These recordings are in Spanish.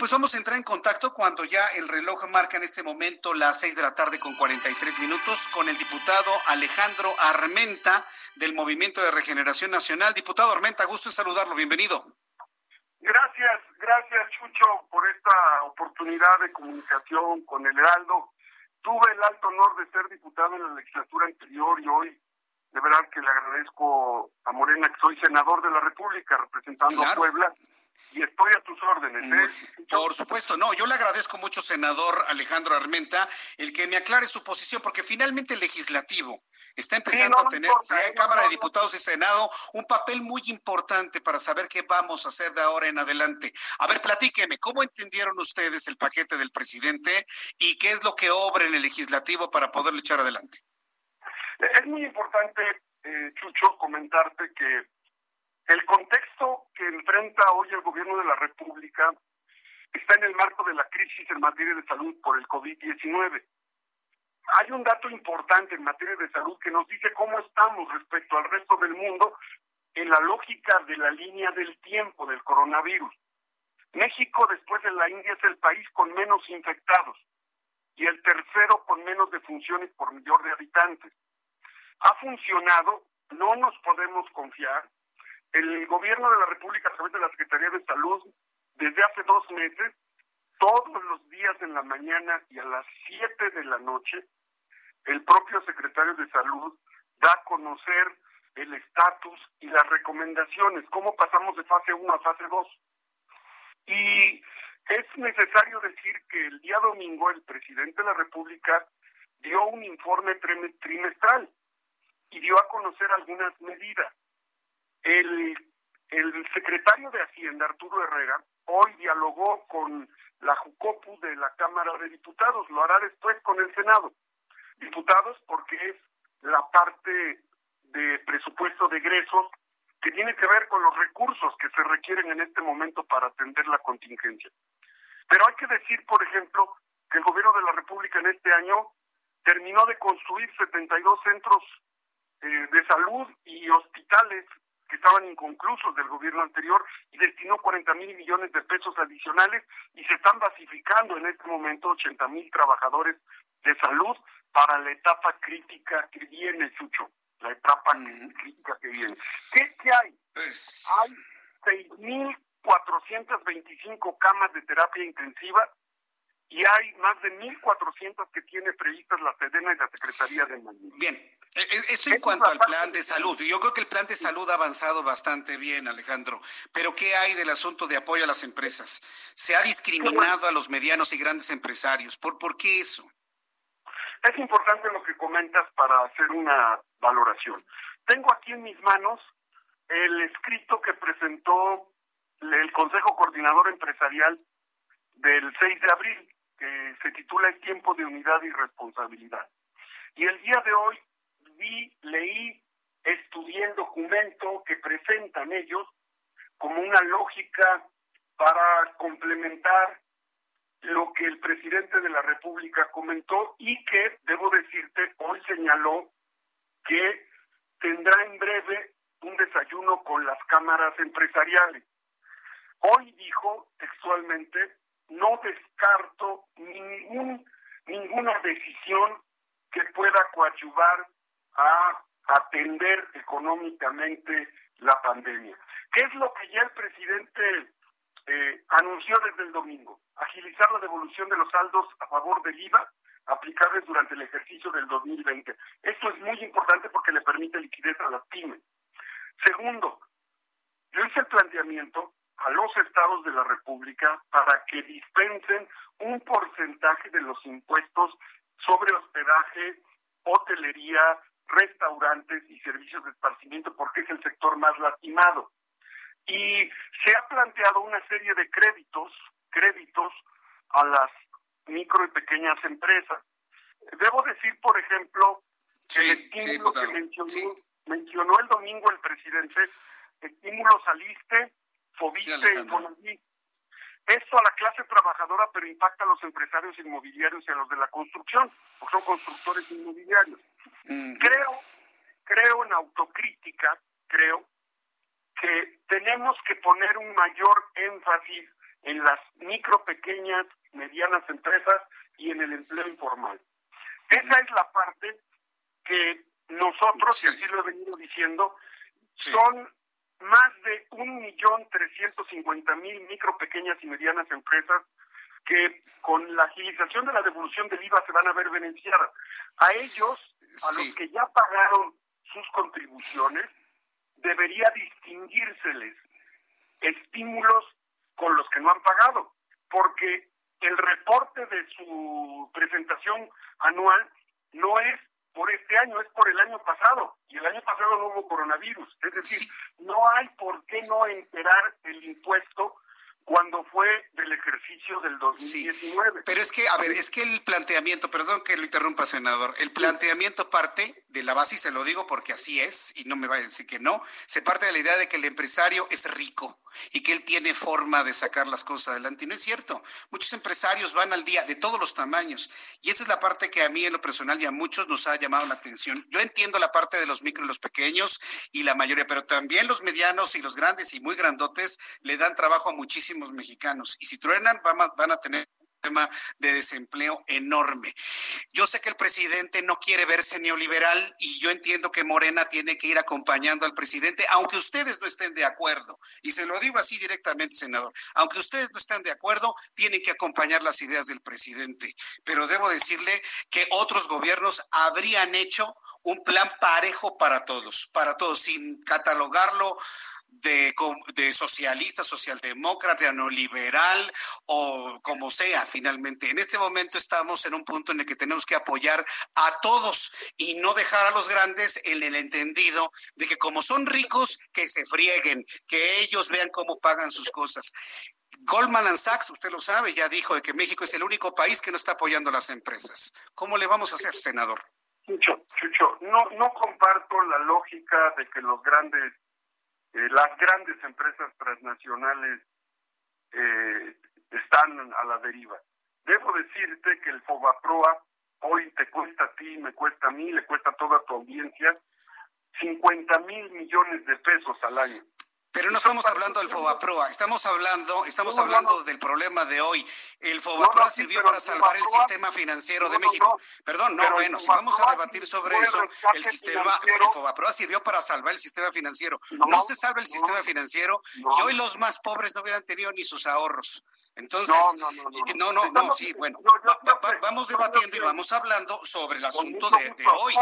pues vamos a entrar en contacto cuando ya el reloj marca en este momento las 6 de la tarde con 43 minutos con el diputado Alejandro Armenta del Movimiento de Regeneración Nacional. Diputado Armenta, gusto en saludarlo. Bienvenido. Gracias, gracias Chucho por esta oportunidad de comunicación con el Heraldo. Tuve el alto honor de ser diputado en la legislatura anterior y hoy de verdad que le agradezco a Morena que soy senador de la República representando a Puebla y estoy a tus órdenes. ¿eh? Por supuesto, no, yo le agradezco mucho, senador Alejandro Armenta, el que me aclare su posición, porque finalmente el legislativo está empezando a tener, en Cámara de Diputados y Senado, un papel muy importante para saber qué vamos a hacer de ahora en adelante. A ver, platíqueme, ¿cómo entendieron ustedes el paquete del presidente y qué es lo que obra en el legislativo para poderlo echar adelante? Es muy importante, eh, Chucho, comentarte que el contexto que enfrenta hoy el gobierno de la República está en el marco de la crisis en materia de salud por el COVID-19. Hay un dato importante en materia de salud que nos dice cómo estamos respecto al resto del mundo en la lógica de la línea del tiempo del coronavirus. México, después de la India, es el país con menos infectados y el tercero con menos defunciones por millón de habitantes. Ha funcionado, no nos podemos confiar, el gobierno de la República a través de la Secretaría de Salud desde hace dos meses, todos los días en la mañana y a las siete de la noche, el propio secretario de Salud da a conocer el estatus y las recomendaciones, cómo pasamos de fase 1 a fase 2. Y es necesario decir que el día domingo el presidente de la República dio un informe trimestral y dio a conocer algunas medidas. El, el secretario de Hacienda, Arturo Herrera, hoy dialogó con la JUCOPU de la Cámara de Diputados, lo hará después con el Senado. Diputados porque es la parte de presupuesto de egresos que tiene que ver con los recursos que se requieren en este momento para atender la contingencia. Pero hay que decir, por ejemplo, que el gobierno de la República en este año terminó de construir 72 centros eh, de salud y hospitales que estaban inconclusos del gobierno anterior y destinó 40 mil millones de pesos adicionales y se están basificando en este momento 80 mil trabajadores de salud para la etapa crítica que viene, Chucho, la etapa crítica que viene. ¿Qué, qué hay? Pues... Hay 6.425 camas de terapia intensiva y hay más de 1.400 que tiene previstas la SEDENA y la Secretaría de Salud. Bien, esto en cuanto al plan de salud. Yo creo que el plan de salud ha avanzado bastante bien, Alejandro. Pero ¿qué hay del asunto de apoyo a las empresas? Se ha discriminado a los medianos y grandes empresarios. ¿Por, por qué eso? Es importante lo que comentas para hacer una valoración. Tengo aquí en mis manos el escrito que presentó el Consejo Coordinador Empresarial del 6 de abril que se titula El tiempo de unidad y responsabilidad. Y el día de hoy vi, leí, estudié el documento que presentan ellos como una lógica para complementar lo que el presidente de la República comentó y que, debo decirte, hoy señaló que tendrá en breve un desayuno con las cámaras empresariales. Hoy dijo textualmente no descarto ninguna decisión que pueda coadyuvar a atender económicamente la pandemia. ¿Qué es lo que ya el presidente eh, anunció desde el domingo? Agilizar la devolución de los saldos a favor del IVA aplicables durante el ejercicio del 2020. Esto es muy importante porque le permite liquidez a las pymes. Segundo, yo hice el planteamiento a los estados de la República para que dispensen un porcentaje de los impuestos sobre hospedaje, hotelería, restaurantes y servicios de esparcimiento porque es el sector más lastimado. y se ha planteado una serie de créditos, créditos a las micro y pequeñas empresas. Debo decir, por ejemplo, el estímulo que mencionó, mencionó, el domingo el presidente, estímulos al ISTE, FOBISTE y. Esto a la clase trabajadora, pero impacta a los empresarios inmobiliarios y a los de la construcción, porque son constructores inmobiliarios. Creo, creo en autocrítica, creo que tenemos que poner un mayor énfasis en las micro, pequeñas, medianas empresas y en el empleo informal. Esa es la parte que nosotros, y así lo he venido diciendo, son más de un millón trescientos cincuenta mil micro, pequeñas y medianas empresas que con la agilización de la devolución del IVA se van a ver beneficiadas. A ellos, a los que ya pagaron sus contribuciones, debería distinguírseles estímulos con los que no han pagado, porque el reporte de su presentación anual no es por este año, es por el año pasado, y el año pasado no hubo coronavirus, es decir, no hay por qué no enterar el impuesto cuando fue del ejercicio del 2019. pero es que, a ver, es que el planteamiento, perdón que lo interrumpa, senador, el planteamiento parte de la base, y se lo digo porque así es, y no me va a decir que no, se parte de la idea de que el empresario es rico y que él tiene forma de sacar las cosas adelante. Y no es cierto. Muchos empresarios van al día de todos los tamaños. Y esa es la parte que a mí en lo personal y a muchos nos ha llamado la atención. Yo entiendo la parte de los micro y los pequeños y la mayoría, pero también los medianos y los grandes y muy grandotes le dan trabajo a muchísimos mexicanos. Y si truenan, van a, van a tener tema de desempleo enorme. Yo sé que el presidente no quiere verse neoliberal y yo entiendo que Morena tiene que ir acompañando al presidente, aunque ustedes no estén de acuerdo. Y se lo digo así directamente, senador. Aunque ustedes no estén de acuerdo, tienen que acompañar las ideas del presidente. Pero debo decirle que otros gobiernos habrían hecho un plan parejo para todos, para todos, sin catalogarlo de, socialista, socialdemócrata, neoliberal o como sea finalmente. En este momento estamos en un punto en el que tenemos que apoyar a todos y no dejar a los grandes en el entendido de que como son ricos, que se frieguen, que ellos vean cómo pagan sus cosas. Goldman Sachs, usted lo sabe, ya dijo de que México es el único país que no está apoyando a las empresas. ¿Cómo le vamos a hacer, senador? Chucho, Chucho, no, no comparto la lógica de que los grandes eh, las grandes empresas transnacionales eh, están a la deriva. Debo decirte que el Fobaproa hoy te cuesta a ti, me cuesta a mí, le cuesta a toda tu audiencia 50 mil millones de pesos al año. Pero no estamos hablando del Fobaproa, estamos hablando, estamos hablando del problema de hoy. El Fobaproa sirvió para salvar el sistema financiero de México. Perdón, no, bueno, si vamos a debatir sobre eso, el sistema, el Fobaproa sirvió para salvar el sistema financiero. No se salva el sistema financiero y hoy los más pobres no hubieran tenido ni sus ahorros. Entonces, no, no, no, sí, bueno, vamos debatiendo y vamos hablando sobre el asunto de, de hoy,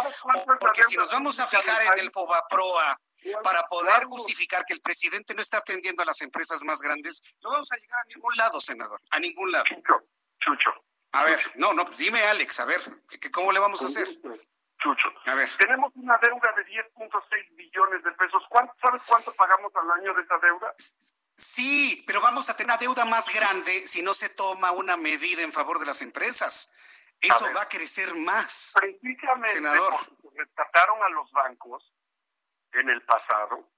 porque si nos vamos a fijar en el Fobaproa, para poder justificar que el presidente no está atendiendo a las empresas más grandes, no vamos a llegar a ningún lado, senador, a ningún lado. Chucho, A ver, no, no, pues dime, Alex, a ver, ¿cómo le vamos a hacer? Chucho. A ver. Tenemos una deuda de 10.6 billones de pesos. ¿Sabes cuánto pagamos al año de esa deuda? Sí, pero vamos a tener una deuda más grande si no se toma una medida en favor de las empresas. Eso va a crecer más. Precisamente senador. rescataron a los bancos, en el pasado.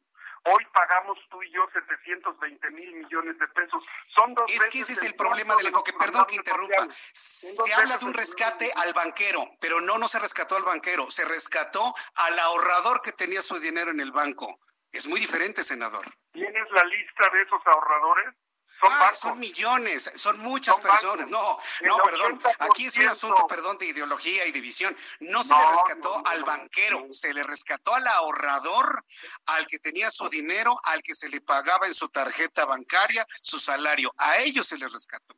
Hoy pagamos tú y yo 720 mil millones de pesos. Son dos es que ese es el problema del enfoque. Perdón que interrumpa. Se habla de un rescate al banquero, pero no, no se rescató al banquero. Se rescató al ahorrador que tenía su dinero en el banco. Es muy diferente, senador. ¿Tienes la lista de esos ahorradores? Son, ah, son millones, son muchas personas. No, no, perdón. Aquí es un asunto, perdón, de ideología y división. No se le rescató al banquero, se le rescató al ahorrador, al que tenía su dinero, al que se le pagaba en su tarjeta bancaria su salario. A ellos se les rescató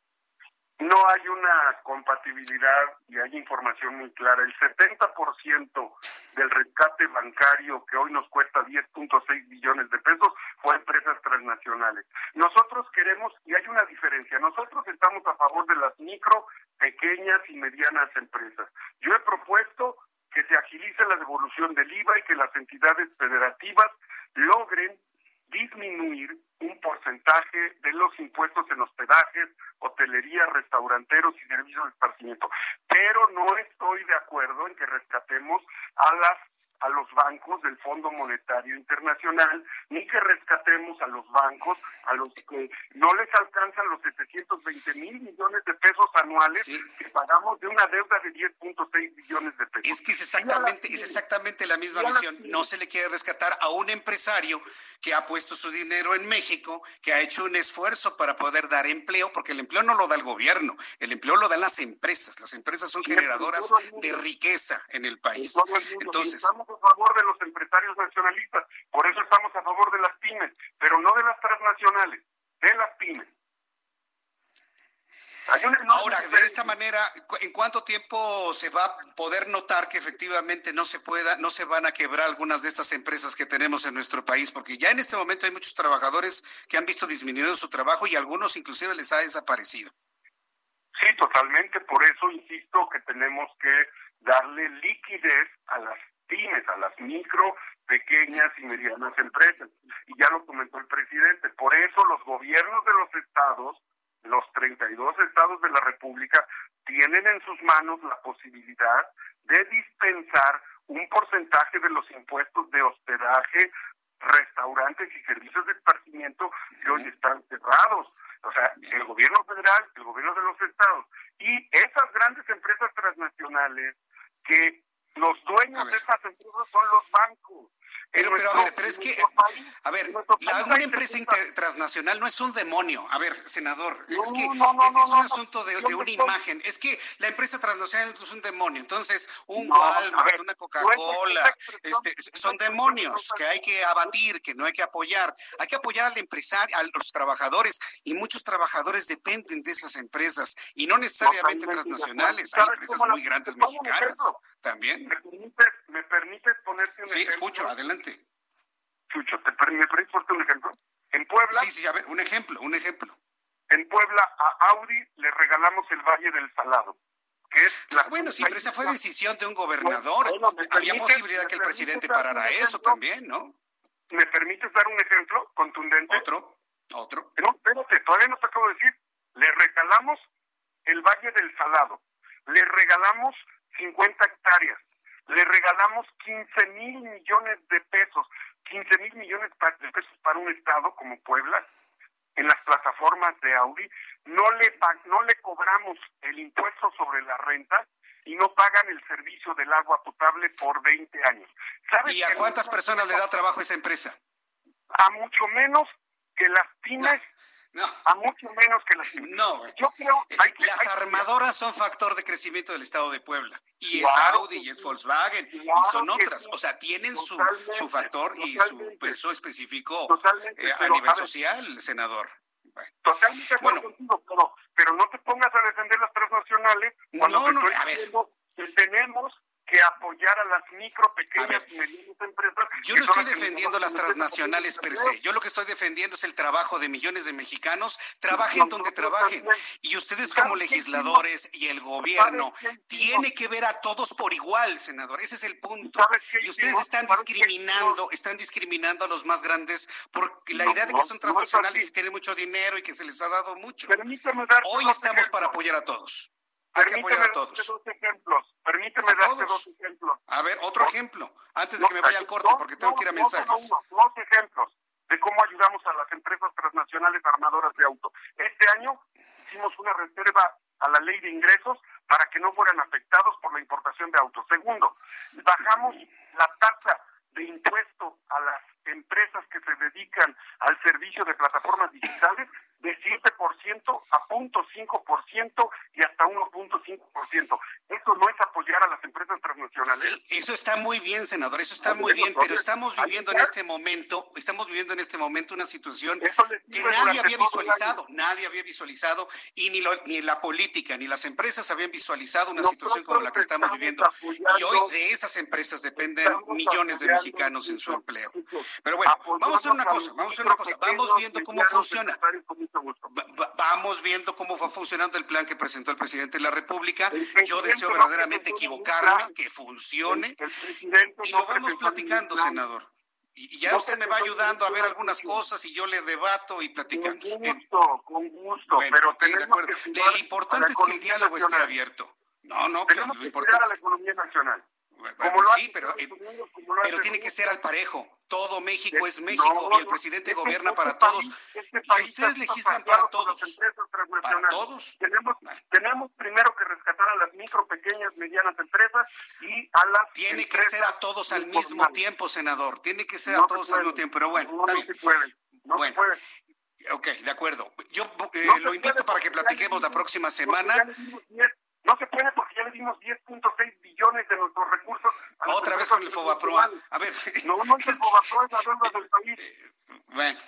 no hay una compatibilidad y hay información muy clara. El 70% del rescate bancario que hoy nos cuesta 10.6 billones de pesos fue a empresas transnacionales. Nosotros queremos, y hay una diferencia, nosotros estamos a favor de las micro, pequeñas y medianas empresas. Yo he propuesto que se agilice la devolución del IVA y que las entidades federativas logren disminuir un porcentaje de los impuestos en hospedajes, hotelería, restauranteros y servicios de esparcimiento. Pero no estoy de acuerdo en que rescatemos a las a los bancos del Fondo Monetario Internacional, ni que rescatemos a los bancos a los que no les alcanzan los 720 mil millones de pesos anuales que pagamos de una deuda de 10.6 billones de pesos. Es que es exactamente, es exactamente la misma visión. No se le quiere rescatar a un empresario que ha puesto su dinero en México, que ha hecho un esfuerzo para poder dar empleo, porque el empleo no lo da el gobierno, el empleo lo dan las empresas. Las empresas son generadoras de riqueza en el país. Entonces, estamos a favor de los empresarios nacionalistas, por eso estamos a favor de las pymes, pero no de las transnacionales, de las pymes. Ahora, de esta manera, ¿en cuánto tiempo se va a poder notar que efectivamente no se pueda, no se van a quebrar algunas de estas empresas que tenemos en nuestro país? Porque ya en este momento hay muchos trabajadores que han visto disminuido su trabajo y algunos inclusive les ha desaparecido. Sí, totalmente. Por eso insisto que tenemos que darle liquidez a las pymes, a las micro, pequeñas y medianas empresas. Y ya lo comentó el presidente. Por eso los gobiernos de los estados los 32 estados de la República tienen en sus manos la posibilidad de dispensar un porcentaje de los impuestos de hospedaje, restaurantes y servicios de esparcimiento que hoy están cerrados. O sea, el gobierno federal, el gobierno de los estados y esas grandes empresas transnacionales que los dueños de esas empresas son los bancos. Pero, pero a ver, pero es que, a ver, la, una empresa transnacional no es un demonio. A ver, senador, es que este es un asunto de, una imagen. Es que la empresa transnacional es un demonio. Entonces, un Walmart, una Coca-Cola, este, son demonios que hay que abatir, que no hay que apoyar. Hay que apoyar al empresario, a los trabajadores, y muchos trabajadores dependen de esas empresas, y no necesariamente transnacionales. Hay empresas muy grandes mexicanas también. ¿Me permites, ponerte un ejemplo? Sí, escucho, adelante. Chucho, ¿te, ¿me permites ponerte un ejemplo? En Puebla. Sí, sí, a ver, un ejemplo, un ejemplo. En Puebla a Audi le regalamos el Valle del Salado. Que es la ah, bueno, sí, pero esa fue decisión de un gobernador. Había posibilidad que el presidente parara eso también, ¿no? ¿Me permites dar un ejemplo contundente? Otro, otro. No, espérate, todavía no te acabo de decir. Le regalamos el Valle del Salado. Le regalamos 50 hectáreas. Le regalamos 15 mil millones de pesos, 15 mil millones de pesos para un estado como Puebla, en las plataformas de Audi, no le, no le cobramos el impuesto sobre la renta y no pagan el servicio del agua potable por 20 años. ¿Y a cuántas personas le da trabajo esa empresa? A mucho menos que las pymes no. A mucho menos que las No, yo creo eh, las armadoras son factor de crecimiento del Estado de Puebla. Y es Audi, y es Volkswagen, y son otras. O sea, tienen su, su factor y su peso específico eh, a nivel social, senador. Totalmente bueno. contigo, pero, pero no te pongas a defender las transnacionales cuando no, no, a ver. que tenemos que apoyar a las micro, pequeñas y medianas empresas. Yo no estoy defendiendo las transnacionales per se. Yo lo que estoy defendiendo es el trabajo de millones de mexicanos, trabajen donde trabajen. Y ustedes como legisladores y el gobierno tiene que ver a todos por igual, senador. Ese es el punto. Y ustedes están discriminando, están discriminando a los más grandes por la idea de que son transnacionales y tienen mucho dinero y que se les ha dado mucho. Hoy estamos para apoyar a todos. Permíteme darte dos ejemplos. Permíteme darte dos ejemplos. A ver, otro ejemplo, antes de que me vaya al corte, porque tengo que ir a mensajes. dos ejemplos de cómo ayudamos a las empresas transnacionales armadoras de auto. Este año hicimos una reserva a la ley de ingresos para que no fueran afectados por la importación de autos. Segundo, bajamos la tasa de impuesto a las empresas que se dedican al servicio de plataformas digitales de 7% a 0.5% y hasta 1.5%. Eso no es apoyar a las empresas transnacionales. Sí, eso está muy bien, senador, eso está muy bien, pero estamos viviendo en este momento, estamos viviendo en este momento una situación que nadie había visualizado, nadie había visualizado y ni, ni la política ni las empresas habían visualizado una situación como la que estamos viviendo. Y hoy de esas empresas dependen millones de mexicanos en su empleo. Pero bueno, vamos a hacer una cosa, vamos a hacer una cosa, vamos viendo cómo funciona. vamos viendo cómo va funcionando el plan que presentó el presidente de la República. Yo deseo verdaderamente equivocarme, que funcione. Y lo vamos platicando, senador. Y, ya usted me va ayudando a ver algunas cosas y yo le debato y platicamos. Con gusto, con gusto, pero de acuerdo. Lo importante es que el diálogo esté abierto. No, no, tenemos lo importante a la economía nacional. Bueno, sí, pero, eh, pero tiene que ser al parejo. Todo México es México y el presidente gobierna para todos. si ustedes legislan para todos, para todos. Tenemos, tenemos primero que rescatar a las micro, pequeñas, medianas empresas y a las. Tiene que ser a todos al mismo tiempo, senador. Tiene que ser a todos al mismo tiempo. Pero bueno, no, se puede. No se puede. Ok, de acuerdo. Yo eh, lo invito para que platiquemos la próxima semana. No se puede porque ya le dimos 10.6 billones de nuestros recursos. Otra vez con el Fobaproa. A ver. No, no es el Fobaproa, es la deuda del país. Eh, bueno.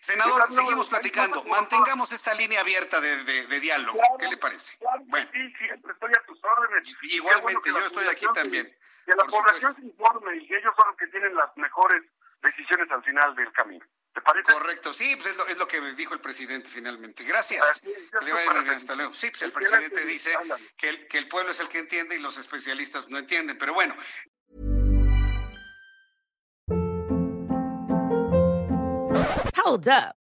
Senador, seguimos platicando. Mantengamos esta línea abierta de, de, diálogo. ¿Qué le parece? bueno. Sí, siempre estoy a tus órdenes. Igualmente, yo estoy aquí también. Que la población se informe y que ellos son los que tienen las mejores decisiones al final del camino. Correcto, sí, pues es lo, es lo que dijo el presidente finalmente. Gracias. Que le vaya bien, hasta luego. Sí, pues el presidente dice que el, que el pueblo es el que entiende y los especialistas no entienden, pero bueno. Hold up.